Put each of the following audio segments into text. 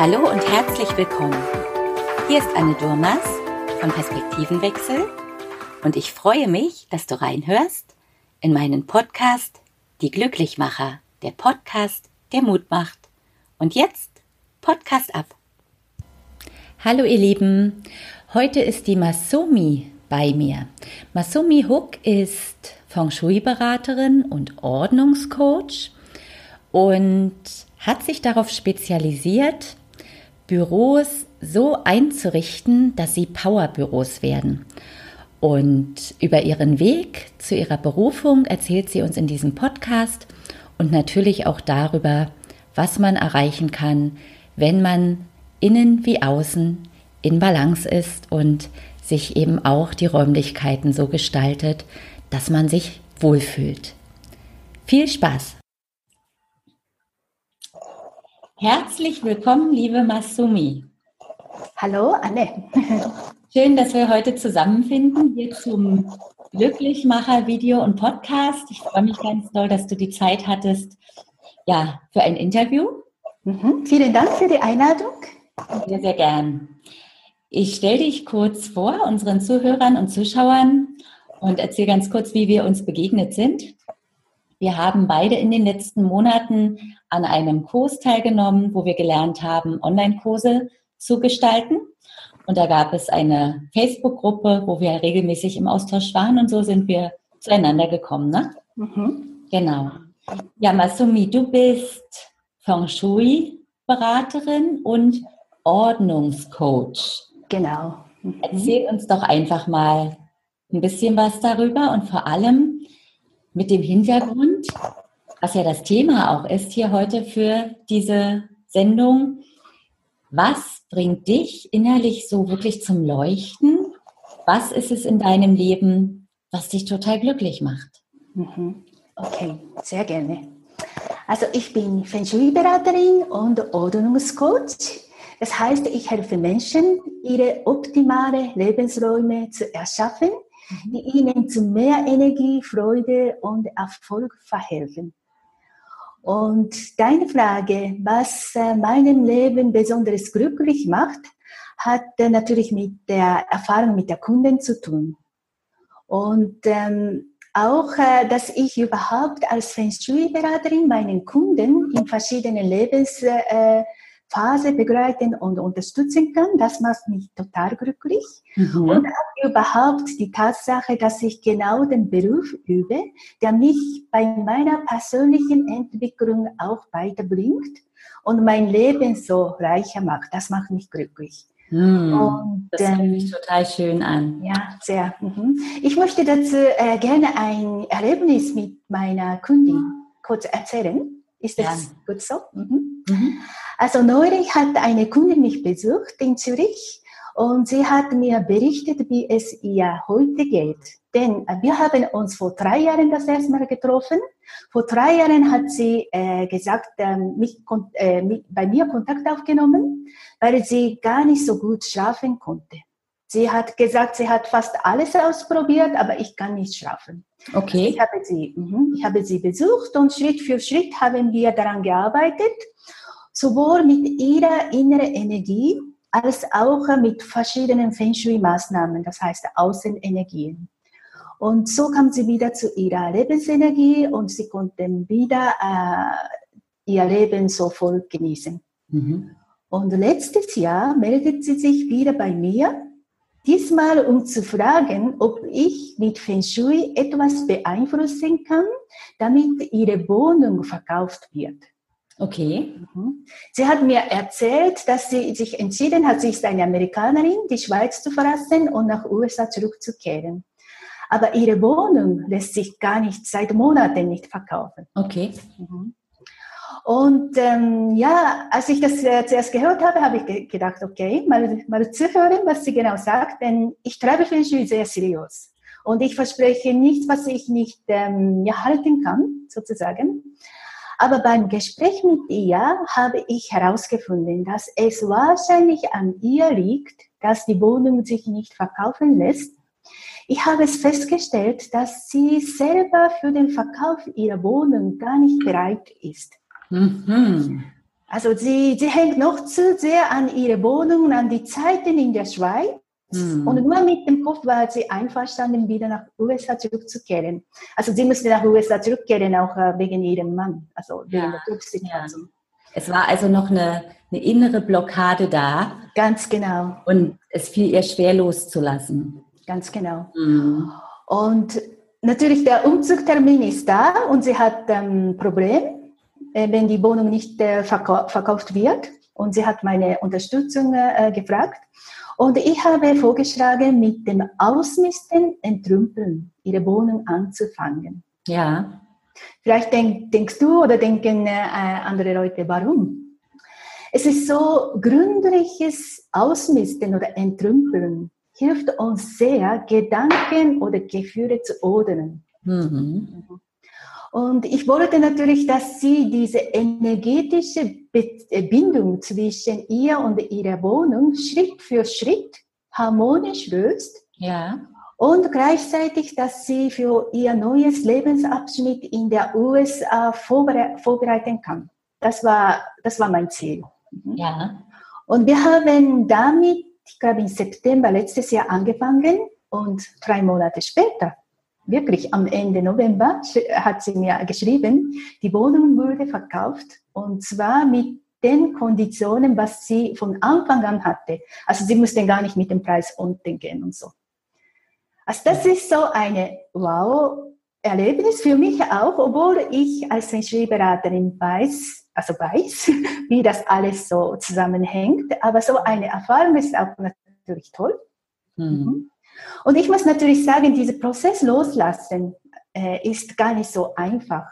Hallo und herzlich willkommen. Hier ist Anne Durmas von Perspektivenwechsel und ich freue mich, dass du reinhörst in meinen Podcast Die Glücklichmacher, der Podcast, der Mut macht. Und jetzt Podcast ab. Hallo ihr Lieben, heute ist die Masumi bei mir. Masumi Hook ist Feng Shui-Beraterin und Ordnungscoach und hat sich darauf spezialisiert, Büros so einzurichten, dass sie Powerbüros werden. Und über ihren Weg zu ihrer Berufung erzählt sie uns in diesem Podcast und natürlich auch darüber, was man erreichen kann, wenn man innen wie außen in Balance ist und sich eben auch die Räumlichkeiten so gestaltet, dass man sich wohlfühlt. Viel Spaß! Herzlich willkommen, liebe Masumi. Hallo, Anne. Schön, dass wir heute zusammenfinden hier zum Glücklichmacher-Video und Podcast. Ich freue mich ganz doll, dass du die Zeit hattest, ja, für ein Interview. Mhm. Vielen Dank für die Einladung. Sehr, sehr gern. Ich stelle dich kurz vor, unseren Zuhörern und Zuschauern, und erzähle ganz kurz, wie wir uns begegnet sind. Wir haben beide in den letzten Monaten an einem Kurs teilgenommen, wo wir gelernt haben, Online-Kurse zu gestalten. Und da gab es eine Facebook-Gruppe, wo wir regelmäßig im Austausch waren und so sind wir zueinander gekommen. Ne? Mhm. Genau. Ja, Masumi, du bist Feng Shui-Beraterin und Ordnungscoach. Genau. Mhm. Erzähl uns doch einfach mal ein bisschen was darüber und vor allem, mit dem Hintergrund, was ja das Thema auch ist hier heute für diese Sendung, was bringt dich innerlich so wirklich zum Leuchten? Was ist es in deinem Leben, was dich total glücklich macht? Mhm. Okay, sehr gerne. Also ich bin Feng Shui-Beraterin und Ordnungscoach. Das heißt, ich helfe Menschen, ihre optimale Lebensräume zu erschaffen die ihnen zu mehr Energie, Freude und Erfolg verhelfen. Und deine Frage, was äh, meinem Leben besonders glücklich macht, hat äh, natürlich mit der Erfahrung mit der Kunden zu tun. Und ähm, auch, äh, dass ich überhaupt als Feng Shui-Beraterin meinen Kunden in verschiedenen Lebens äh, Phase begleiten und unterstützen kann. Das macht mich total glücklich. Mhm. Und auch überhaupt die Tatsache, dass ich genau den Beruf übe, der mich bei meiner persönlichen Entwicklung auch weiterbringt und mein Leben so reicher macht. Das macht mich glücklich. Mm, und, das hört sich ähm, total schön an. Ja, sehr. Mhm. Ich möchte dazu äh, gerne ein Erlebnis mit meiner Kundin kurz erzählen. Ist das ja. gut so? Mhm. Mhm. Also neulich hat eine Kundin mich besucht in Zürich und sie hat mir berichtet, wie es ihr heute geht. Denn wir haben uns vor drei Jahren das erste Mal getroffen. Vor drei Jahren hat sie äh, gesagt, äh, mich, äh, bei mir Kontakt aufgenommen, weil sie gar nicht so gut schlafen konnte. Sie hat gesagt, sie hat fast alles ausprobiert, aber ich kann nicht schlafen. Okay. Ich habe sie, mhm, ich habe sie besucht und Schritt für Schritt haben wir daran gearbeitet, sowohl mit ihrer inneren Energie als auch mit verschiedenen Feng Shui-Maßnahmen, das heißt Außenenergien. Und so kam sie wieder zu ihrer Lebensenergie und sie konnten wieder äh, ihr Leben so voll genießen. Mhm. Und letztes Jahr meldet sie sich wieder bei mir Diesmal, um zu fragen, ob ich mit Feng Shui etwas beeinflussen kann, damit ihre Wohnung verkauft wird. Okay. Mhm. Sie hat mir erzählt, dass sie sich entschieden hat, sie ist eine Amerikanerin, die Schweiz zu verlassen und nach USA zurückzukehren. Aber ihre Wohnung lässt sich gar nicht seit Monaten nicht verkaufen. Okay. Mhm. Und ähm, ja, als ich das äh, zuerst gehört habe, habe ich gedacht, okay, mal, mal zuhören, was sie genau sagt, denn ich treibe Feng sehr seriös. Und ich verspreche nichts, was ich nicht ähm, ja, halten kann, sozusagen. Aber beim Gespräch mit ihr habe ich herausgefunden, dass es wahrscheinlich an ihr liegt, dass die Wohnung sich nicht verkaufen lässt. Ich habe es festgestellt, dass sie selber für den Verkauf ihrer Wohnung gar nicht bereit ist. Mhm. Also sie, sie hängt noch zu sehr an ihre Wohnung und an die Zeiten in der Schweiz. Mhm. Und nur mit dem Kopf war sie einverstanden, wieder nach USA zurückzukehren. Also sie musste nach USA zurückkehren, auch äh, wegen ihrem Mann, also wegen ja. der Drucksituation. Ja. Es war also noch eine, eine innere Blockade da. Ganz genau. Und es fiel ihr schwer loszulassen. Ganz genau. Mhm. Und natürlich der Umzugtermin ist da und sie hat ein ähm, Problem wenn die Wohnung nicht äh, verkauft wird. Und sie hat meine Unterstützung äh, gefragt. Und ich habe vorgeschlagen, mit dem Ausmisten, Entrümpeln ihre Wohnung anzufangen. Ja. Vielleicht denk, denkst du oder denken äh, andere Leute, warum? Es ist so, gründliches Ausmisten oder Entrümpeln hilft uns sehr, Gedanken oder Gefühle zu ordnen. Mhm. Und ich wollte natürlich, dass sie diese energetische äh, Bindung zwischen ihr und ihrer Wohnung Schritt für Schritt harmonisch löst. Ja. Und gleichzeitig, dass sie für ihr neues Lebensabschnitt in der USA vorbereiten kann. Das war, das war mein Ziel. Mhm. Ja. Und wir haben damit, ich glaube, im September letztes Jahr angefangen und drei Monate später wirklich am Ende November hat sie mir geschrieben, die Wohnung wurde verkauft und zwar mit den Konditionen, was sie von Anfang an hatte. Also sie mussten gar nicht mit dem Preis unten gehen und so. Also das ist so eine Wow-Erlebnis für mich auch, obwohl ich als Feng weiß, also weiß, wie das alles so zusammenhängt. Aber so eine Erfahrung ist auch natürlich toll. Mhm. Und ich muss natürlich sagen, dieser Prozess loslassen äh, ist gar nicht so einfach.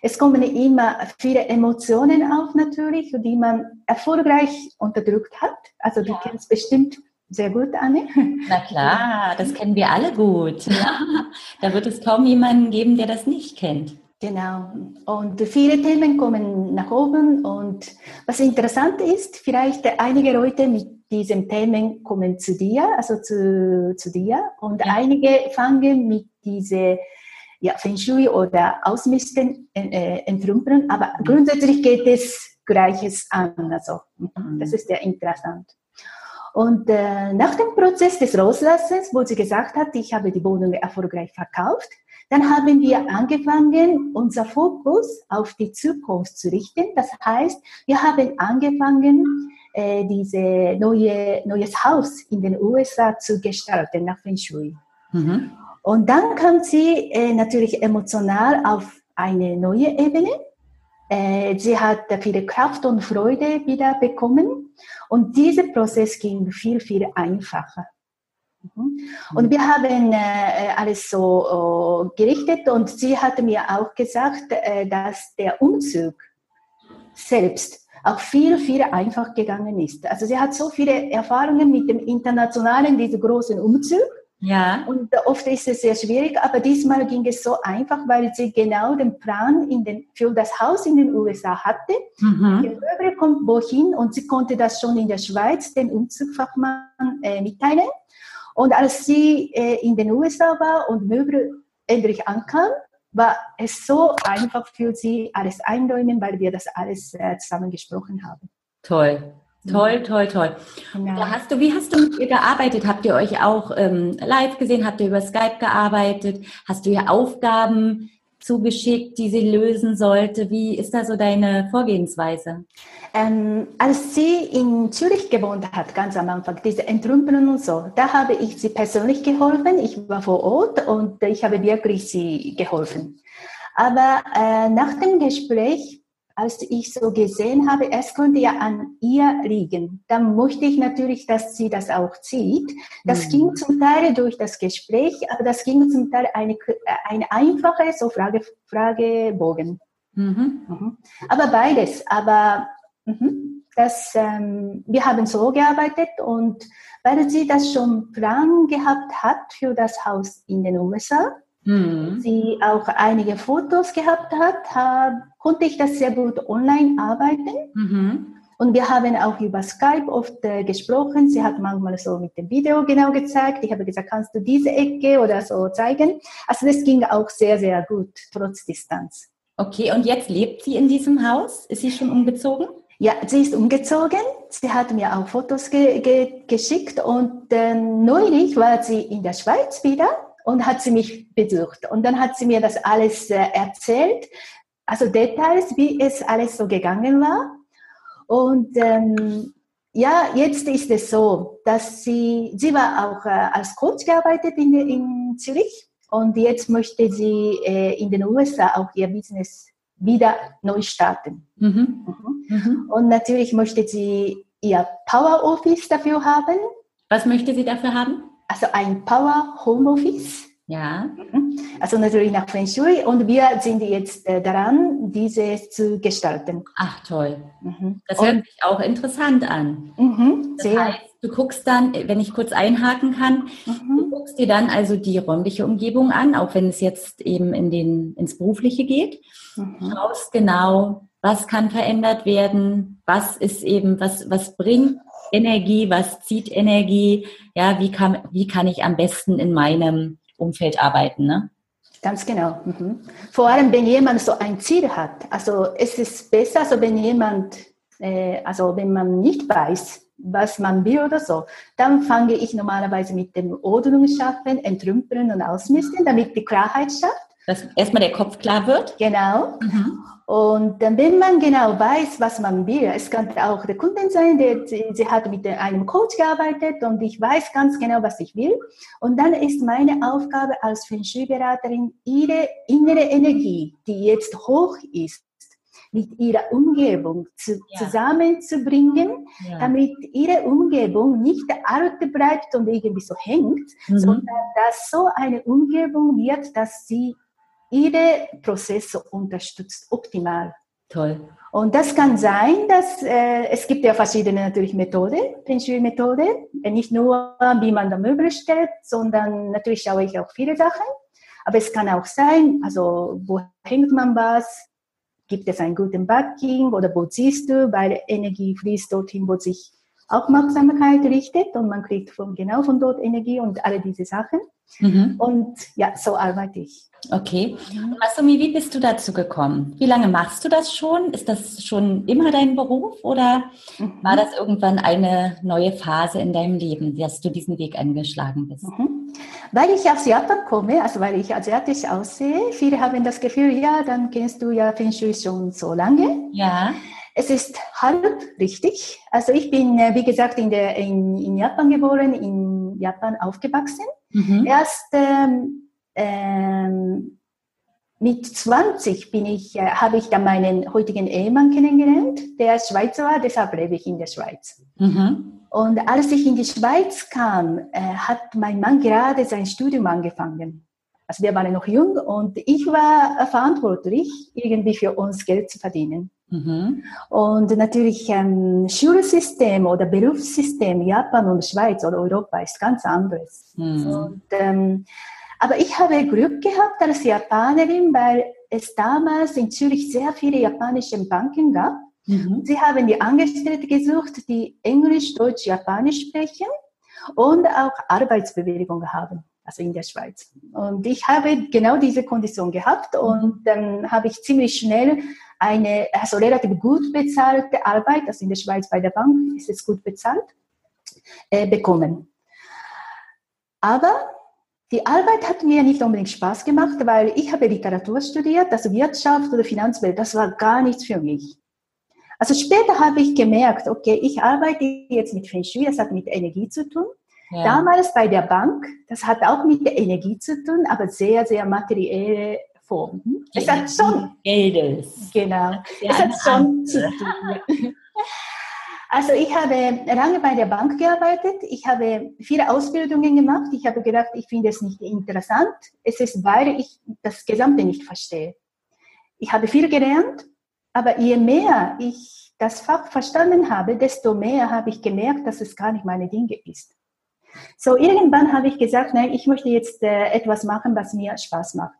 Es kommen immer viele Emotionen auf natürlich, die man erfolgreich unterdrückt hat. Also du ja. kennst bestimmt sehr gut, Anne. Na klar, das kennen wir alle gut. Ja. Da wird es kaum jemanden geben, der das nicht kennt. Genau. Und viele Themen kommen nach oben. Und was interessant ist, vielleicht einige Leute mit diesen Themen kommen zu dir, also zu, zu dir. Und ja. einige fangen mit diese ja, Feng Shui oder Ausmisten, äh, Entrümpeln. Aber mhm. grundsätzlich geht es Gleiches an. Also, mhm. das ist sehr interessant. Und äh, nach dem Prozess des Loslassens, wo sie gesagt hat, ich habe die Wohnung erfolgreich verkauft, dann haben wir angefangen, unser Fokus auf die Zukunft zu richten. Das heißt, wir haben angefangen, äh, diese neue neues Haus in den USA zu gestalten nach Feng Shui. Mhm. Und dann kam sie äh, natürlich emotional auf eine neue Ebene. Äh, sie hat viele Kraft und Freude wieder bekommen und dieser Prozess ging viel, viel einfacher. Mhm. Und wir haben äh, alles so äh, gerichtet und sie hat mir auch gesagt, äh, dass der Umzug selbst auch viel, viel einfach gegangen ist. Also sie hat so viele Erfahrungen mit dem internationalen, diesem großen Umzug. Ja. Und oft ist es sehr schwierig, aber diesmal ging es so einfach, weil sie genau den Plan in den, für das Haus in den USA hatte. Mhm. Die Möbel kommt wohin und sie konnte das schon in der Schweiz den Umzugfachmann äh, mitteilen. Und als sie äh, in den USA war und Möbel endlich ankam, war es so einfach für sie, alles einräumen, weil wir das alles äh, zusammen gesprochen haben. Toll. Toll, toll, toll. Genau. hast du, wie hast du mit ihr gearbeitet? Habt ihr euch auch ähm, live gesehen? Habt ihr über Skype gearbeitet? Hast du ihr Aufgaben zugeschickt, die sie lösen sollte? Wie ist da so deine Vorgehensweise? Ähm, als sie in Zürich gewohnt hat, ganz am Anfang, diese Entrümpelung und so, da habe ich sie persönlich geholfen. Ich war vor Ort und ich habe wirklich sie geholfen. Aber äh, nach dem Gespräch als ich so gesehen habe, es könnte ja an ihr liegen, dann möchte ich natürlich, dass sie das auch zieht. Das mhm. ging zum Teil durch das Gespräch, aber das ging zum Teil eine, eine einfache so Frage, Fragebogen. Mhm. Mhm. Aber beides. Aber mhm, das, ähm, wir haben so gearbeitet und weil sie das schon Plan gehabt hat für das Haus in den USA, mhm. sie auch einige Fotos gehabt hat, hab, konnte ich das sehr gut online arbeiten. Mhm. Und wir haben auch über Skype oft äh, gesprochen. Sie hat manchmal so mit dem Video genau gezeigt. Ich habe gesagt, kannst du diese Ecke oder so zeigen? Also das ging auch sehr, sehr gut, trotz Distanz. Okay, und jetzt lebt sie in diesem Haus? Ist sie schon umgezogen? Ja, sie ist umgezogen. Sie hat mir auch Fotos ge ge geschickt und äh, neulich war sie in der Schweiz wieder und hat sie mich besucht. Und dann hat sie mir das alles äh, erzählt, also Details, wie es alles so gegangen war. Und ähm, ja, jetzt ist es so, dass sie, sie war auch äh, als Coach gearbeitet in, in Zürich und jetzt möchte sie äh, in den USA auch ihr Business wieder neu starten. Mhm. Mhm. Mhm. Und natürlich möchte sie ihr Power Office dafür haben. Was möchte sie dafür haben? Also ein Power Home Office. Ja. Mhm. Also natürlich nach Feng Shui und wir sind jetzt äh, daran, dieses zu gestalten. Ach toll. Mhm. Das hört und, sich auch interessant an. Mhm, das sehr. heißt, du guckst dann, wenn ich kurz einhaken kann, mhm. du guckst dir dann also die räumliche Umgebung an, auch wenn es jetzt eben in den, ins Berufliche geht. Mhm. Schaust genau, was kann verändert werden, was ist eben, was, was bringt Energie, was zieht Energie, ja, wie kann, wie kann ich am besten in meinem Umfeld arbeiten. Ne? Ganz genau. Mhm. Vor allem, wenn jemand so ein Ziel hat. Also es ist besser, also wenn jemand, äh, also wenn man nicht weiß, was man will oder so, dann fange ich normalerweise mit dem Ordnung schaffen, entrümpeln und ausmisten, damit die Klarheit schafft dass erstmal der Kopf klar wird. Genau. Mhm. Und dann, wenn man genau weiß, was man will, es kann auch der Kunde sein, der sie hat mit einem Coach gearbeitet und ich weiß ganz genau, was ich will. Und dann ist meine Aufgabe als Feng Shui-Beraterin, ihre innere Energie, die jetzt hoch ist, mit ihrer Umgebung zu, ja. zusammenzubringen, ja. damit ihre Umgebung nicht alt bleibt und irgendwie so hängt, mhm. sondern dass so eine Umgebung wird, dass sie ihre Prozesse unterstützt, optimal. Toll. Und das kann sein, dass äh, es gibt ja verschiedene natürlich Methoden, Feng Shui-Methode, nicht nur wie man da Möbel stellt, sondern natürlich schaue ich auch viele Sachen. Aber es kann auch sein, also wo hängt man was? Gibt es einen guten Backing oder wo siehst du, weil Energie fließt dorthin, wo sich Aufmerksamkeit richtet und man kriegt von, genau von dort Energie und alle diese Sachen. Mhm. Und ja, so arbeite ich. Okay. Und Masumi, wie bist du dazu gekommen? Wie lange machst du das schon? Ist das schon immer dein Beruf oder mhm. war das irgendwann eine neue Phase in deinem Leben, dass du diesen Weg eingeschlagen bist? Mhm. Weil ich aus Japan komme, also weil ich asiatisch aussehe, viele haben das Gefühl, ja, dann kennst du ja Feng Shui schon so lange. Ja. Es ist halb richtig. Also ich bin, äh, wie gesagt, in, der, in, in Japan geboren, in Japan aufgewachsen. Mhm. Erst ähm, ähm, mit 20 bin ich, äh, habe ich dann meinen heutigen Ehemann kennengelernt, der Schweizer war, deshalb lebe ich in der Schweiz. Mhm. Und als ich in die Schweiz kam, äh, hat mein Mann gerade sein Studium angefangen. Also wir waren noch jung und ich war verantwortlich, irgendwie für uns Geld zu verdienen. Mhm. Und natürlich ähm, Schulsystem oder Berufssystem Japan und Schweiz oder Europa ist ganz anderes. Mhm. Und, ähm, aber ich habe Glück gehabt als Japanerin, weil es damals in Zürich sehr viele japanische Banken gab. Mhm. Sie haben die Angestellte gesucht, die Englisch, Deutsch, Japanisch sprechen und auch Arbeitsbewilligung haben also in der Schweiz. Und ich habe genau diese Kondition gehabt und dann habe ich ziemlich schnell eine also relativ gut bezahlte Arbeit, also in der Schweiz bei der Bank ist es gut bezahlt, äh, bekommen. Aber die Arbeit hat mir nicht unbedingt Spaß gemacht, weil ich habe Literatur studiert, also Wirtschaft oder Finanzwelt, das war gar nichts für mich. Also später habe ich gemerkt, okay, ich arbeite jetzt mit Feng Shui, das hat mit Energie zu tun. Ja. Damals bei der Bank, das hat auch mit der Energie zu tun, aber sehr, sehr materielle Form. Es hat schon. Geldes. Genau. Es hat schon zu tun. Also ich habe lange bei der Bank gearbeitet. Ich habe viele Ausbildungen gemacht. Ich habe gedacht, ich finde es nicht interessant. Es ist, weil ich das Gesamte nicht verstehe. Ich habe viel gelernt, aber je mehr ich das Fach verstanden habe, desto mehr habe ich gemerkt, dass es gar nicht meine Dinge ist. So irgendwann habe ich gesagt, nein, ich möchte jetzt äh, etwas machen, was mir Spaß macht.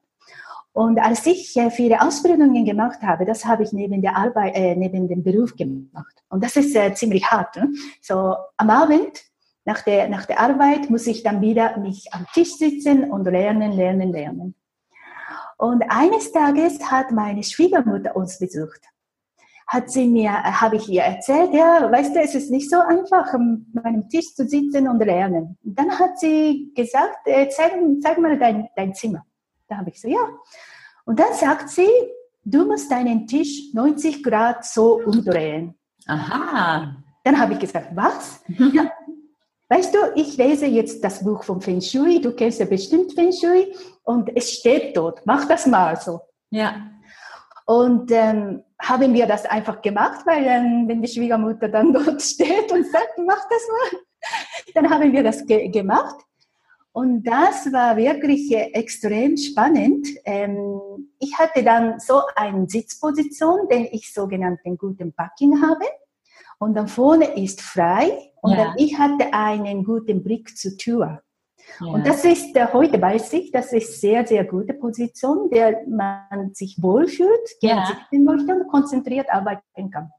Und als ich äh, viele Ausbildungen gemacht habe, das habe ich neben der Arbeit, äh, neben dem Beruf gemacht. Und das ist äh, ziemlich hart. Ne? So am Abend nach der, nach der Arbeit muss ich dann wieder mich am Tisch sitzen und lernen, lernen, lernen. Und eines Tages hat meine Schwiegermutter uns besucht. Hat sie mir, äh, habe ich ihr erzählt, ja, weißt du, es ist nicht so einfach, an meinem Tisch zu sitzen und lernen. Und dann hat sie gesagt, äh, zeig, zeig mal dein, dein Zimmer. Da habe ich so, ja. Und dann sagt sie, du musst deinen Tisch 90 Grad so umdrehen. Aha. Dann habe ich gesagt, was? ja. Weißt du, ich lese jetzt das Buch von Feng Shui, du kennst ja bestimmt Feng Shui, und es steht dort, mach das mal so. Ja. Und ähm, haben wir das einfach gemacht, weil ähm, wenn die Schwiegermutter dann dort steht und sagt, mach das mal, dann haben wir das ge gemacht. Und das war wirklich äh, extrem spannend. Ähm, ich hatte dann so eine Sitzposition, den ich sogenannten guten Backing habe. Und dann vorne ist frei. Und ja. dann ich hatte einen guten Blick zur Tür. Ja. Und das ist äh, heute weiß ich, das ist sehr, sehr gute Position, der man sich wohlfühlt, ja. sitzen möchte und konzentriert arbeiten kann.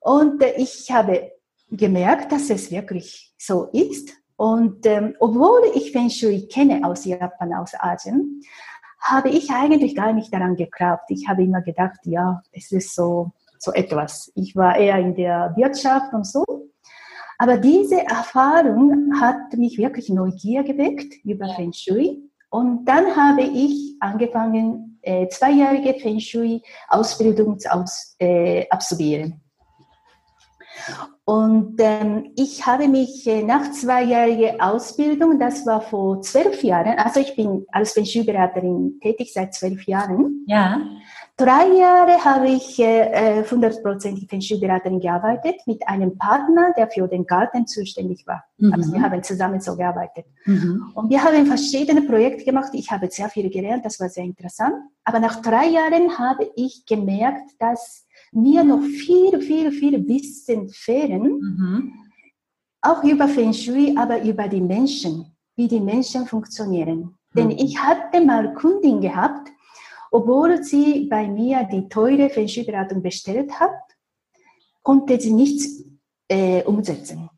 Und äh, ich habe gemerkt, dass es wirklich so ist. Und ähm, obwohl ich Feng Shui kenne aus Japan, aus Asien, habe ich eigentlich gar nicht daran geglaubt. Ich habe immer gedacht, ja, es ist so, so etwas. Ich war eher in der Wirtschaft und so. Aber diese Erfahrung hat mich wirklich Neugier geweckt über ja. Feng Shui. Und dann habe ich angefangen, äh, zweijährige Feng Shui Ausbildung zu aus, äh, absolvieren. Und ähm, ich habe mich äh, nach zweijähriger Ausbildung, das war vor zwölf Jahren, also ich bin als Feng Shui-Beraterin tätig seit zwölf Jahren. Ja. Drei Jahre habe ich äh, 100% Feng Shui-Beraterin gearbeitet mit einem Partner, der für den Garten zuständig war. Mhm. Also wir haben zusammen so gearbeitet. Mhm. Und wir haben verschiedene Projekte gemacht. Ich habe sehr viel gelernt, das war sehr interessant. Aber nach drei Jahren habe ich gemerkt, dass mir noch viel, viel, viel Wissen fehlen, mhm. auch über Feng Shui, aber über die Menschen, wie die Menschen funktionieren. Mhm. Denn ich hatte mal Kundin gehabt, obwohl sie bei mir die teure Feng bestellt hat, konnte sie nichts äh, umsetzen.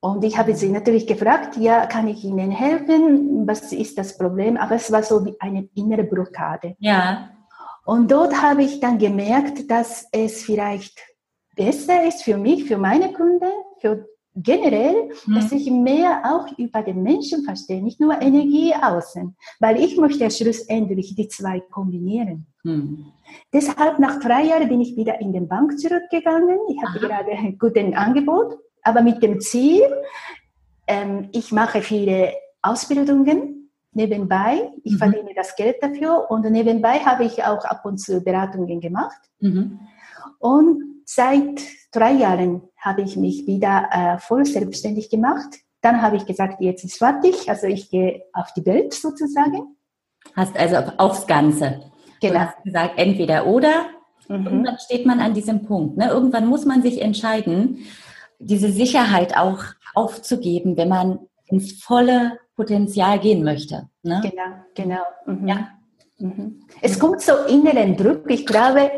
Und ich habe sie natürlich gefragt, ja, kann ich Ihnen helfen? Was ist das Problem? Aber es war so wie eine innere Blockade. Ja. Und dort habe ich dann gemerkt, dass es vielleicht besser ist für mich, für meine Kunden, für generell, mhm. dass ich mehr auch über den Menschen verstehe, nicht nur Energie außen, weil ich möchte schlussendlich die zwei kombinieren. Mhm. Deshalb nach drei Jahren bin ich wieder in den Bank zurückgegangen. Ich hatte Aha. gerade ein gutes Angebot, aber mit dem Ziel, ähm, ich mache viele Ausbildungen nebenbei. Ich mhm. verdiene das Geld dafür und nebenbei habe ich auch ab und zu Beratungen gemacht. Mhm. Und seit drei Jahren habe ich mich wieder äh, voll selbstständig gemacht. Dann habe ich gesagt, jetzt ist fertig, also ich gehe auf die Welt sozusagen. Hast also aufs Ganze. Genau. Du hast gesagt, entweder oder. Mhm. Irgendwann steht man an diesem Punkt. Ne? Irgendwann muss man sich entscheiden, diese Sicherheit auch aufzugeben, wenn man ins volle Potenzial gehen möchte. Ne? Genau, genau. Mhm. Ja. Mhm. Es kommt so inneren Druck. Ich glaube,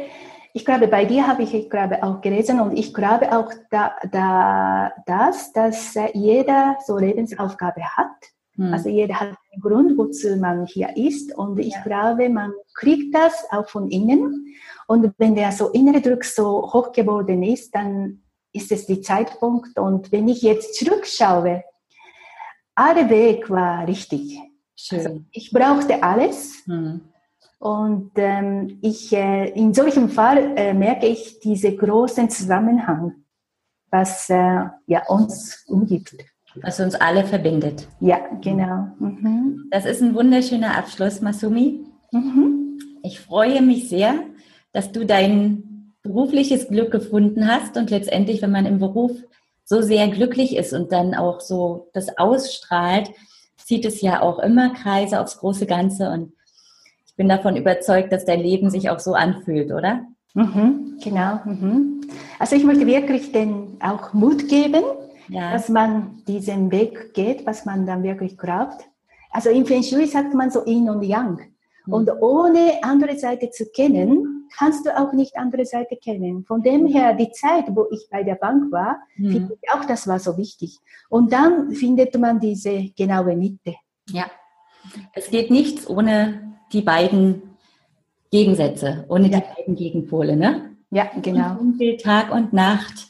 ich glaube, bei dir habe ich, ich glaube, auch gelesen und ich glaube auch da, da, das, dass jeder so Lebensaufgabe hat. Mhm. Also jeder hat einen Grund, wozu man hier ist. Und ich ja. glaube, man kriegt das auch von innen. Und wenn der so innere Druck so hoch geworden ist, dann ist es die Zeitpunkt. Und wenn ich jetzt zurückschaue, aller Weg war richtig. Also ich brauchte alles. Mhm. Und ähm, ich, äh, in solchem Fall äh, merke ich diesen großen Zusammenhang, was äh, ja, uns umgibt. Was uns alle verbindet. Ja, genau. Mhm. Das ist ein wunderschöner Abschluss, Masumi. Mhm. Ich freue mich sehr, dass du dein berufliches Glück gefunden hast und letztendlich, wenn man im Beruf so sehr glücklich ist und dann auch so das ausstrahlt, zieht es ja auch immer Kreise aufs große Ganze und bin davon überzeugt, dass dein Leben sich auch so anfühlt, oder? Mhm, genau. Mhm. Also ich möchte wirklich den auch Mut geben, ja. dass man diesen Weg geht, was man dann wirklich glaubt. Also im Feng Shui sagt man so Yin und Yang. Mhm. Und ohne andere Seite zu kennen, kannst du auch nicht andere Seite kennen. Von dem her, die Zeit, wo ich bei der Bank war, mhm. finde ich auch, das war so wichtig. Und dann findet man diese genaue Mitte. Ja. Es geht nichts ohne die beiden Gegensätze, ohne ja. die beiden Gegenpole, ne? Ja, genau. Und Tag und Nacht,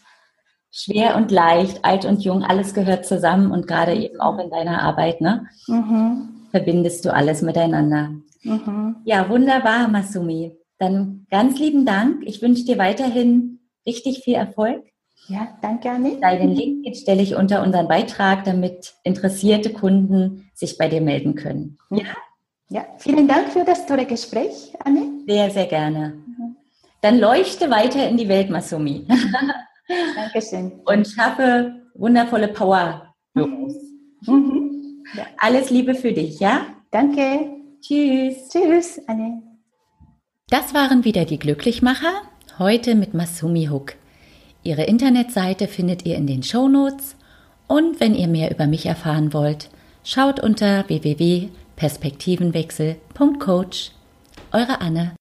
schwer und leicht, alt und jung, alles gehört zusammen und gerade eben auch in deiner Arbeit, ne? Mhm. Verbindest du alles miteinander. Mhm. Ja, wunderbar, Masumi. Dann ganz lieben Dank. Ich wünsche dir weiterhin richtig viel Erfolg. Ja, danke, Anne. Deinen Link stelle ich unter unseren Beitrag, damit interessierte Kunden sich bei dir melden können. Ja? Ja, vielen Dank für das tolle Gespräch, Anne. Sehr, sehr gerne. Mhm. Dann leuchte weiter in die Welt, Masumi. Dankeschön. Und schaffe wundervolle Power-Büros. Mhm. mhm. Ja. Alles Liebe für dich, ja? Danke. Tschüss. Tschüss, Anne. Das waren wieder die Glücklichmacher, heute mit Masumi Hook. Ihre Internetseite findet ihr in den Show Notes und wenn ihr mehr über mich erfahren wollt, schaut unter www.perspektivenwechsel.coach. Eure Anne.